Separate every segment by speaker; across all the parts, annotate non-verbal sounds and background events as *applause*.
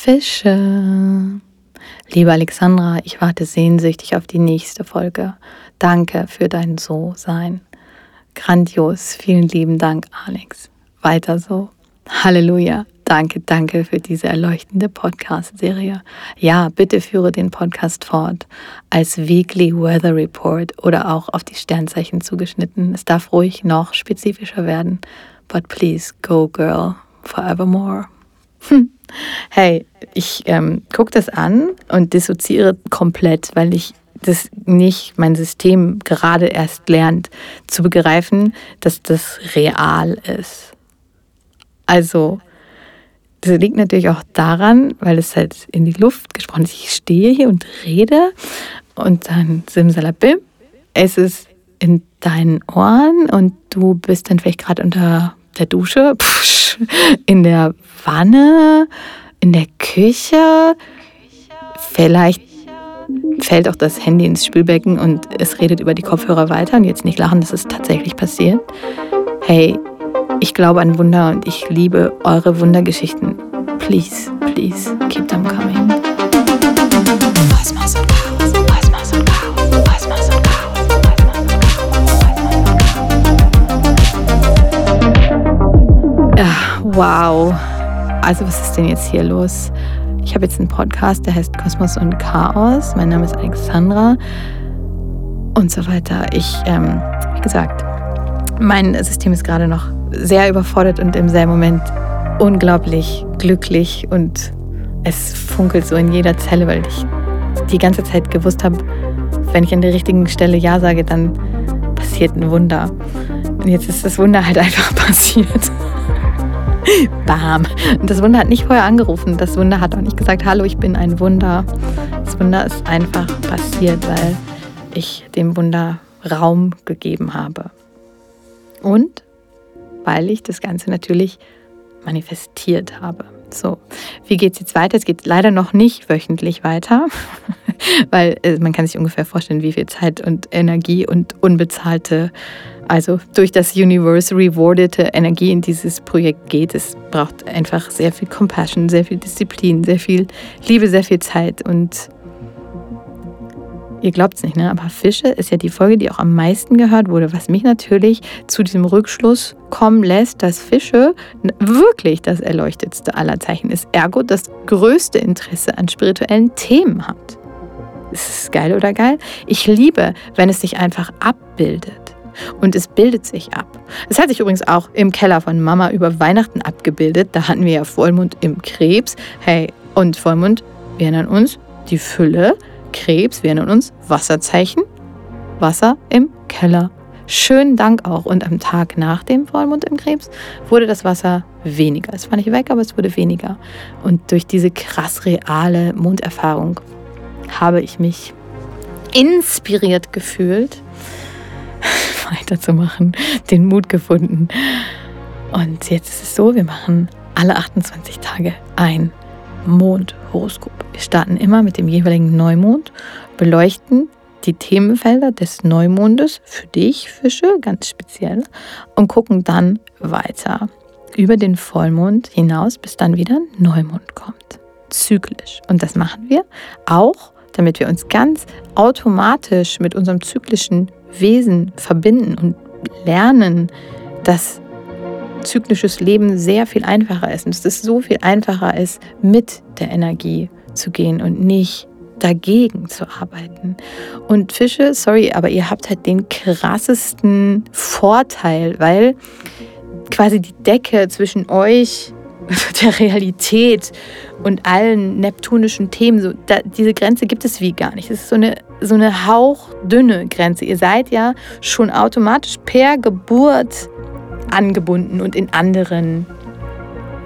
Speaker 1: Fische. Liebe Alexandra, ich warte sehnsüchtig auf die nächste Folge. Danke für dein So-Sein. Grandios. Vielen lieben Dank, Alex. Weiter so. Halleluja. Danke, danke für diese erleuchtende Podcast-Serie. Ja, bitte führe den Podcast fort als Weekly Weather Report oder auch auf die Sternzeichen zugeschnitten. Es darf ruhig noch spezifischer werden. But please go, girl, forevermore. Hm. Hey, ich ähm, gucke das an und dissoziiere komplett, weil ich das nicht mein System gerade erst lernt zu begreifen, dass das real ist. Also, das liegt natürlich auch daran, weil es halt in die Luft gesprochen ist. Ich stehe hier und rede und dann simsalabim, es ist in deinen Ohren und du bist dann vielleicht gerade unter der Dusche, pfusch, in der Wanne, in der Küche. Vielleicht fällt auch das Handy ins Spülbecken und es redet über die Kopfhörer weiter und jetzt nicht lachen, dass es tatsächlich passiert. Hey, ich glaube an Wunder und ich liebe eure Wundergeschichten. Please, please, keep them coming. Kosmos und Wow. Also was ist denn jetzt hier los? Ich habe jetzt einen Podcast, der heißt Kosmos und Chaos. Mein Name ist Alexandra und so weiter. Ich, ähm, wie gesagt, mein System ist gerade noch sehr überfordert und im selben Moment unglaublich glücklich und es funkelt so in jeder Zelle, weil ich die ganze Zeit gewusst habe, wenn ich an der richtigen Stelle Ja sage, dann passiert ein Wunder. Und jetzt ist das Wunder halt *laughs* einfach passiert. *laughs* Bam. Und das Wunder hat nicht vorher angerufen. Das Wunder hat auch nicht gesagt, hallo, ich bin ein Wunder. Das Wunder ist einfach passiert, weil ich dem Wunder Raum gegeben habe. Und weil ich das Ganze natürlich manifestiert habe. So, wie geht es jetzt weiter? Es geht leider noch nicht wöchentlich weiter, *laughs* weil äh, man kann sich ungefähr vorstellen, wie viel Zeit und Energie und unbezahlte, also durch das Universe rewardete Energie in dieses Projekt geht. Es braucht einfach sehr viel Compassion, sehr viel Disziplin, sehr viel Liebe, sehr viel Zeit und Ihr glaubt es nicht, ne? aber Fische ist ja die Folge, die auch am meisten gehört wurde, was mich natürlich zu diesem Rückschluss kommen lässt, dass Fische wirklich das erleuchtetste aller Zeichen ist, ergo das größte Interesse an spirituellen Themen hat. Ist es geil oder geil? Ich liebe, wenn es sich einfach abbildet. Und es bildet sich ab. Es hat sich übrigens auch im Keller von Mama über Weihnachten abgebildet. Da hatten wir ja Vollmond im Krebs. Hey, und Vollmond, wir erinnern uns, die Fülle Krebs, wir erinnern uns, Wasserzeichen, Wasser im Keller. Schönen Dank auch. Und am Tag nach dem Vollmond im Krebs wurde das Wasser weniger. Es war nicht weg, aber es wurde weniger. Und durch diese krass reale Monderfahrung habe ich mich inspiriert gefühlt, *laughs* weiterzumachen, den Mut gefunden. Und jetzt ist es so, wir machen alle 28 Tage ein Mondhoroskop. Wir starten immer mit dem jeweiligen Neumond, beleuchten die Themenfelder des Neumondes für dich, Fische, ganz speziell, und gucken dann weiter über den Vollmond hinaus, bis dann wieder Neumond kommt. Zyklisch. Und das machen wir auch, damit wir uns ganz automatisch mit unserem zyklischen Wesen verbinden und lernen, dass zyklisches Leben sehr viel einfacher ist und dass es so viel einfacher ist, mit der Energie zu gehen und nicht dagegen zu arbeiten. Und Fische, sorry, aber ihr habt halt den krassesten Vorteil, weil quasi die Decke zwischen euch, *laughs* der Realität und allen neptunischen Themen, so, da, diese Grenze gibt es wie gar nicht. Es ist so eine, so eine hauchdünne Grenze. Ihr seid ja schon automatisch per Geburt angebunden und in anderen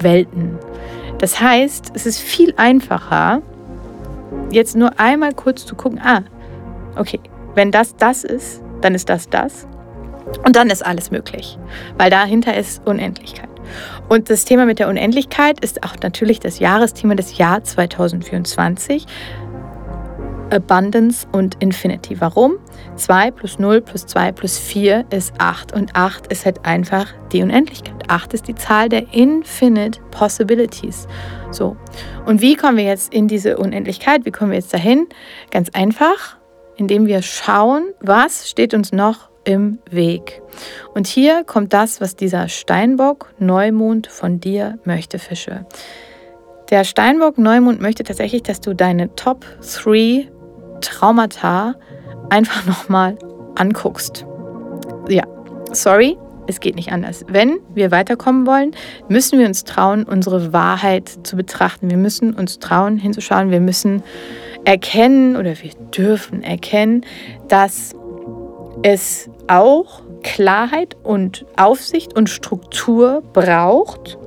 Speaker 1: Welten. Das heißt, es ist viel einfacher, jetzt nur einmal kurz zu gucken, ah, okay, wenn das das ist, dann ist das das. Und dann ist alles möglich, weil dahinter ist Unendlichkeit. Und das Thema mit der Unendlichkeit ist auch natürlich das Jahresthema des Jahr 2024. Abundance und Infinity. Warum? 2 plus 0 plus 2 plus 4 ist 8 und 8 ist halt einfach die Unendlichkeit. 8 ist die Zahl der Infinite Possibilities. So. Und wie kommen wir jetzt in diese Unendlichkeit? Wie kommen wir jetzt dahin? Ganz einfach, indem wir schauen, was steht uns noch im Weg. Und hier kommt das, was dieser Steinbock Neumond von dir möchte, Fische. Der Steinbock Neumond möchte tatsächlich, dass du deine Top 3 Traumata einfach *laughs* nochmal anguckst. Ja, sorry, es geht nicht anders. Wenn wir weiterkommen wollen, müssen wir uns trauen, unsere Wahrheit zu betrachten. Wir müssen uns trauen, hinzuschauen. Wir müssen erkennen oder wir dürfen erkennen, dass es auch Klarheit und Aufsicht und Struktur braucht,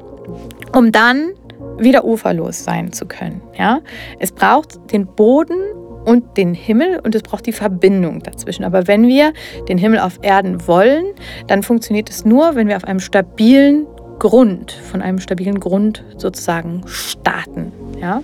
Speaker 1: um dann wieder uferlos sein zu können. Ja? Es braucht den Boden und den Himmel und es braucht die Verbindung dazwischen. Aber wenn wir den Himmel auf Erden wollen, dann funktioniert es nur, wenn wir auf einem stabilen Grund, von einem stabilen Grund sozusagen starten. Ja?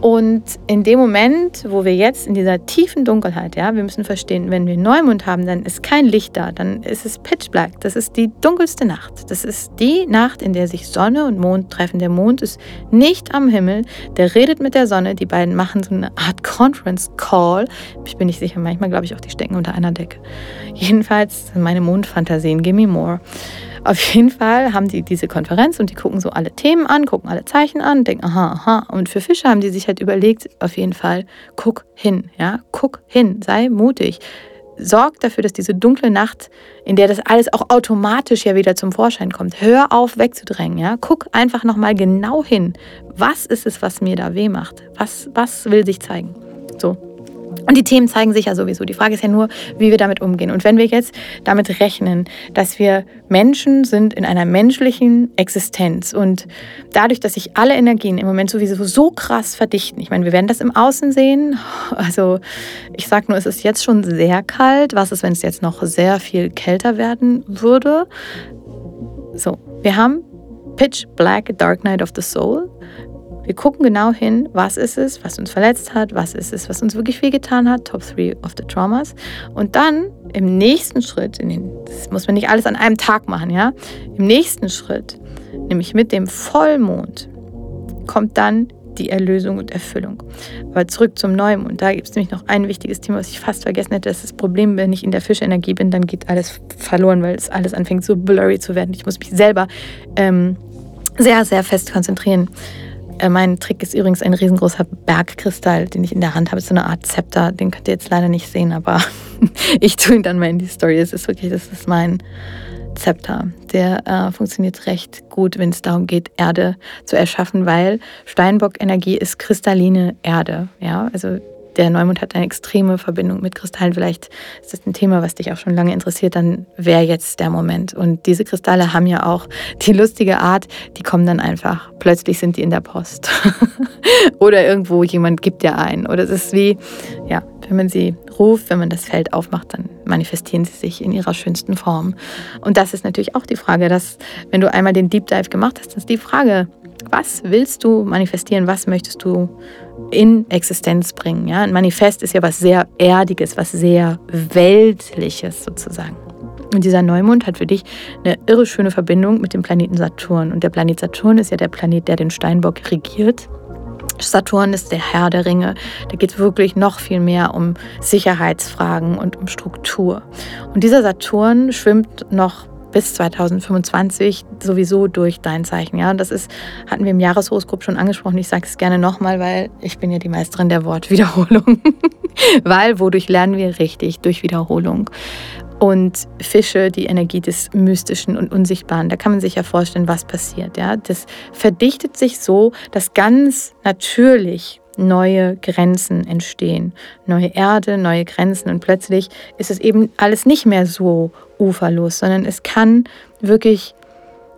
Speaker 1: Und in dem Moment, wo wir jetzt in dieser tiefen Dunkelheit, ja, wir müssen verstehen, wenn wir Neumond haben, dann ist kein Licht da, dann ist es pitch black. Das ist die dunkelste Nacht. Das ist die Nacht, in der sich Sonne und Mond treffen. Der Mond ist nicht am Himmel, der redet mit der Sonne. Die beiden machen so eine Art Conference Call. Ich bin nicht sicher, manchmal glaube ich auch, die stecken unter einer Decke. Jedenfalls meine Mondfantasien, gimme more. Auf jeden Fall haben die diese Konferenz und die gucken so alle Themen an, gucken alle Zeichen an, denken, aha, aha. Und für Fische haben die sich halt überlegt, auf jeden Fall, guck hin, ja, guck hin, sei mutig. Sorg dafür, dass diese dunkle Nacht, in der das alles auch automatisch ja wieder zum Vorschein kommt, hör auf wegzudrängen, ja. Guck einfach nochmal genau hin. Was ist es, was mir da weh macht? Was, was will sich zeigen? So, und die Themen zeigen sich ja sowieso. Die Frage ist ja nur, wie wir damit umgehen. Und wenn wir jetzt damit rechnen, dass wir Menschen sind in einer menschlichen Existenz und dadurch, dass sich alle Energien im Moment sowieso so krass verdichten, ich meine, wir werden das im Außen sehen. Also ich sage nur, es ist jetzt schon sehr kalt. Was ist, wenn es jetzt noch sehr viel kälter werden würde? So, wir haben Pitch Black Dark Night of the Soul. Wir gucken genau hin, was ist es, was uns verletzt hat, was ist es, was uns wirklich wehgetan hat, Top 3 of the Traumas. Und dann im nächsten Schritt, den, das muss man nicht alles an einem Tag machen, ja, im nächsten Schritt, nämlich mit dem Vollmond, kommt dann die Erlösung und Erfüllung. Aber zurück zum Neumond. Da gibt es nämlich noch ein wichtiges Thema, was ich fast vergessen hätte. Das ist das Problem, wenn ich in der Fischenergie bin, dann geht alles verloren, weil es alles anfängt so blurry zu werden. Ich muss mich selber ähm, sehr, sehr fest konzentrieren. Äh, mein Trick ist übrigens ein riesengroßer Bergkristall, den ich in der Hand habe. So eine Art Zepter. Den könnt ihr jetzt leider nicht sehen, aber *laughs* ich tue ihn dann mal in die Story. Es ist wirklich, das ist mein Zepter. Der äh, funktioniert recht gut, wenn es darum geht, Erde zu erschaffen, weil Steinbock-Energie ist kristalline Erde. Ja, also der Neumond hat eine extreme Verbindung mit Kristallen. Vielleicht ist das ein Thema, was dich auch schon lange interessiert, dann wäre jetzt der Moment. Und diese Kristalle haben ja auch die lustige Art, die kommen dann einfach. Plötzlich sind die in der Post. *laughs* Oder irgendwo jemand gibt dir ein. Oder es ist wie, ja, wenn man sie ruft, wenn man das Feld aufmacht, dann manifestieren sie sich in ihrer schönsten Form. Und das ist natürlich auch die Frage, dass, wenn du einmal den Deep Dive gemacht hast, ist die Frage, was willst du manifestieren? Was möchtest du in Existenz bringen? Ja, ein Manifest ist ja was sehr Erdiges, was sehr Weltliches sozusagen. Und dieser Neumond hat für dich eine irre schöne Verbindung mit dem Planeten Saturn. Und der Planet Saturn ist ja der Planet, der den Steinbock regiert. Saturn ist der Herr der Ringe. Da geht es wirklich noch viel mehr um Sicherheitsfragen und um Struktur. Und dieser Saturn schwimmt noch bis 2025 sowieso durch dein Zeichen. Ja, und das ist, hatten wir im Jahreshoroskop schon angesprochen. Ich sage es gerne nochmal, weil ich bin ja die Meisterin der Wortwiederholung. *laughs* weil wodurch lernen wir richtig? Durch Wiederholung. Und Fische, die Energie des Mystischen und Unsichtbaren, da kann man sich ja vorstellen, was passiert. Ja? Das verdichtet sich so, dass ganz natürlich neue Grenzen entstehen. Neue Erde, neue Grenzen und plötzlich ist es eben alles nicht mehr so uferlos, sondern es kann wirklich,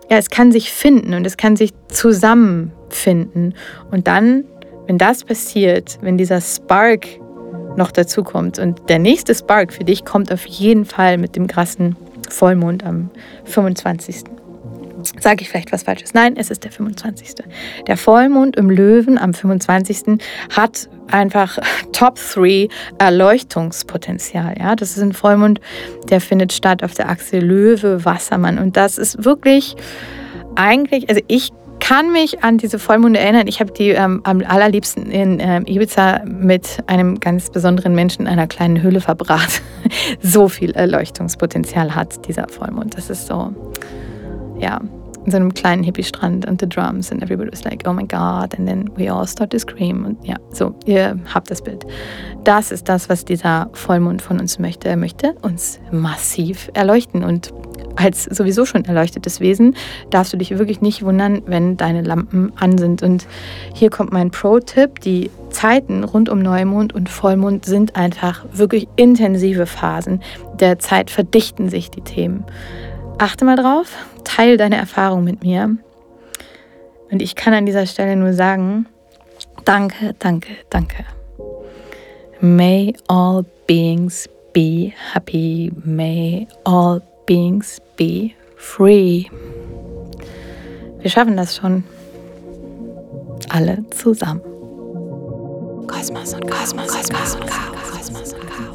Speaker 1: ja, es kann sich finden und es kann sich zusammenfinden. Und dann, wenn das passiert, wenn dieser Spark noch dazu kommt und der nächste Spark für dich kommt auf jeden Fall mit dem krassen Vollmond am 25. Sage ich vielleicht was Falsches? Nein, es ist der 25. Der Vollmond im Löwen am 25. hat einfach *laughs* Top 3 Erleuchtungspotenzial. Ja, das ist ein Vollmond, der findet statt auf der Achse Löwe, Wassermann. Und das ist wirklich eigentlich, also ich kann mich an diese Vollmonde erinnern. Ich habe die ähm, am allerliebsten in ähm, Ibiza mit einem ganz besonderen Menschen in einer kleinen Höhle verbracht. *laughs* so viel Erleuchtungspotenzial hat dieser Vollmond. Das ist so, ja, in so einem kleinen Hippie-Strand und the drums and everybody was like, oh my God, and then we all start to scream. Und ja, so, ihr habt das Bild. Das ist das, was dieser Vollmond von uns möchte. Er möchte uns massiv erleuchten und als sowieso schon erleuchtetes Wesen darfst du dich wirklich nicht wundern, wenn deine Lampen an sind. Und hier kommt mein Pro-Tipp. Die Zeiten rund um Neumond und Vollmond sind einfach wirklich intensive Phasen. Der Zeit verdichten sich die Themen. Achte mal drauf, teile deine Erfahrung mit mir. Und ich kann an dieser Stelle nur sagen, danke, danke, danke. May all beings be happy. May all beings be free. Wir schaffen das schon. Alle zusammen. Kosmos und Kosmos, Kosmos und Chaos. Kosmos und Chaos.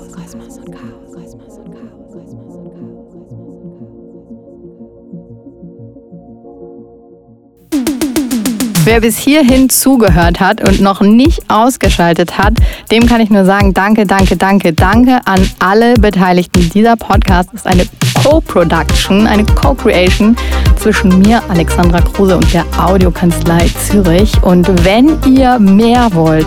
Speaker 1: Wer bis hierhin zugehört hat und noch nicht ausgeschaltet hat, dem kann ich nur sagen, danke, danke, danke, danke an alle Beteiligten. Dieser Podcast ist eine Co-Production, eine Co-Creation zwischen mir, Alexandra Kruse und der Audiokanzlei Zürich. Und wenn ihr mehr wollt,